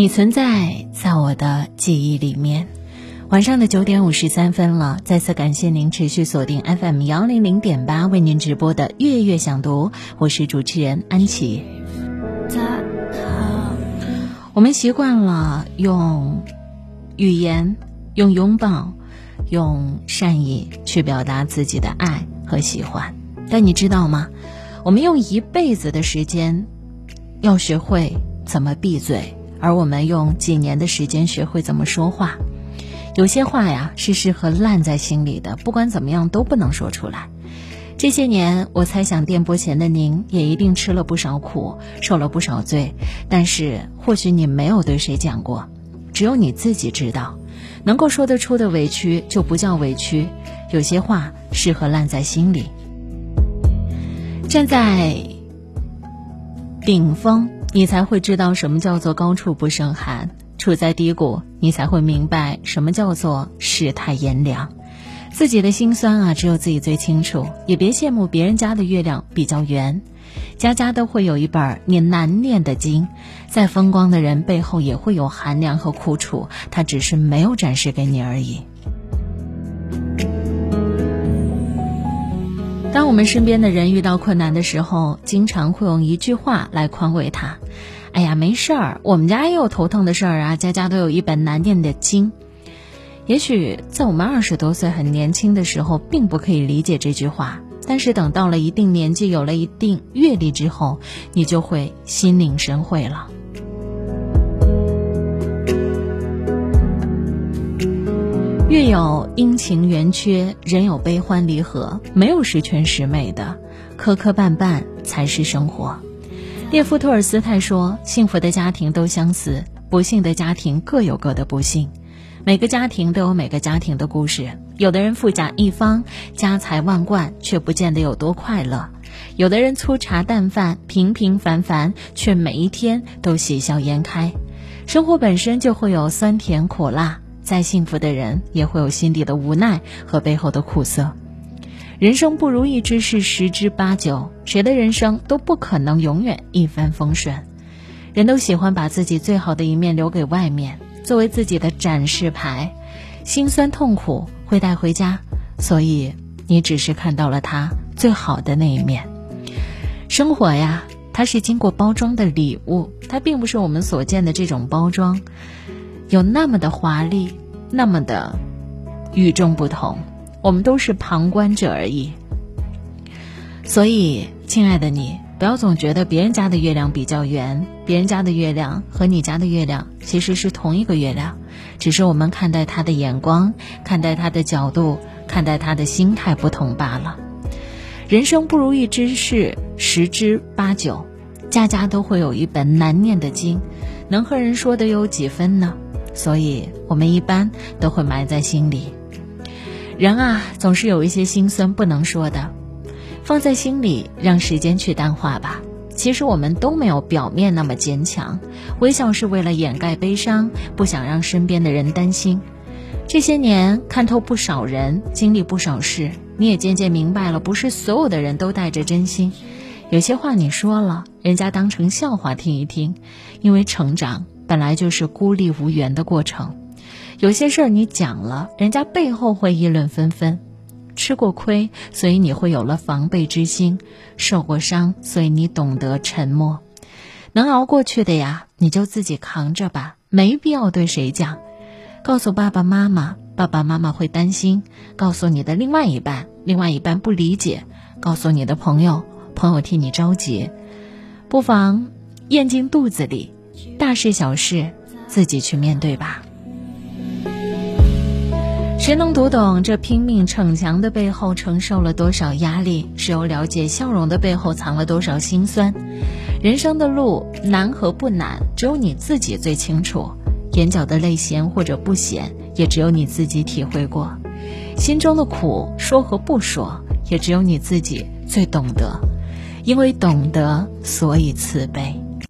你存在在我的记忆里面。晚上的九点五十三分了，再次感谢您持续锁定 FM 幺零零点八为您直播的《月月想读》，我是主持人安琪。我们习惯了用语言、用拥抱、用善意去表达自己的爱和喜欢，但你知道吗？我们用一辈子的时间，要学会怎么闭嘴。而我们用几年的时间学会怎么说话，有些话呀是适合烂在心里的，不管怎么样都不能说出来。这些年，我猜想电波前的您也一定吃了不少苦，受了不少罪，但是或许你没有对谁讲过，只有你自己知道。能够说得出的委屈就不叫委屈，有些话适合烂在心里。站在顶峰。你才会知道什么叫做高处不胜寒，处在低谷，你才会明白什么叫做世态炎凉。自己的心酸啊，只有自己最清楚。也别羡慕别人家的月亮比较圆，家家都会有一本你难念的经。再风光的人背后也会有寒凉和苦楚，他只是没有展示给你而已。当我们身边的人遇到困难的时候，经常会用一句话来宽慰他：“哎呀，没事儿，我们家也有头疼的事儿啊，家家都有一本难念的经。”也许在我们二十多岁很年轻的时候，并不可以理解这句话，但是等到了一定年纪，有了一定阅历之后，你就会心领神会了。月有阴晴圆缺，人有悲欢离合，没有十全十美的，磕磕绊绊才是生活。列夫·托尔斯泰说：“幸福的家庭都相似，不幸的家庭各有各的不幸。每个家庭都有每个家庭的故事。有的人富甲一方，家财万贯，却不见得有多快乐；有的人粗茶淡饭，平平凡凡，却每一天都喜笑颜开。生活本身就会有酸甜苦辣。”再幸福的人，也会有心底的无奈和背后的苦涩。人生不如意之事十之八九，谁的人生都不可能永远一帆风顺。人都喜欢把自己最好的一面留给外面，作为自己的展示牌。心酸痛苦会带回家，所以你只是看到了他最好的那一面。生活呀，它是经过包装的礼物，它并不是我们所见的这种包装。有那么的华丽，那么的与众不同，我们都是旁观者而已。所以，亲爱的你，不要总觉得别人家的月亮比较圆，别人家的月亮和你家的月亮其实是同一个月亮，只是我们看待它的眼光、看待它的角度、看待它的心态不同罢了。人生不如意之事十之八九，家家都会有一本难念的经，能和人说的有几分呢？所以，我们一般都会埋在心里。人啊，总是有一些心酸不能说的，放在心里，让时间去淡化吧。其实我们都没有表面那么坚强，微笑是为了掩盖悲伤，不想让身边的人担心。这些年看透不少人，经历不少事，你也渐渐明白了，不是所有的人都带着真心。有些话你说了，人家当成笑话听一听，因为成长。本来就是孤立无援的过程，有些事儿你讲了，人家背后会议论纷纷。吃过亏，所以你会有了防备之心；受过伤，所以你懂得沉默。能熬过去的呀，你就自己扛着吧，没必要对谁讲。告诉爸爸妈妈，爸爸妈妈会担心；告诉你的另外一半，另外一半不理解；告诉你的朋友，朋友替你着急。不妨咽进肚子里。大事小事，自己去面对吧。谁能读懂这拼命逞强的背后承受了多少压力？谁又了解笑容的背后藏了多少心酸？人生的路难和不难，只有你自己最清楚。眼角的泪咸或者不咸，也只有你自己体会过。心中的苦说和不说，也只有你自己最懂得。因为懂得，所以慈悲。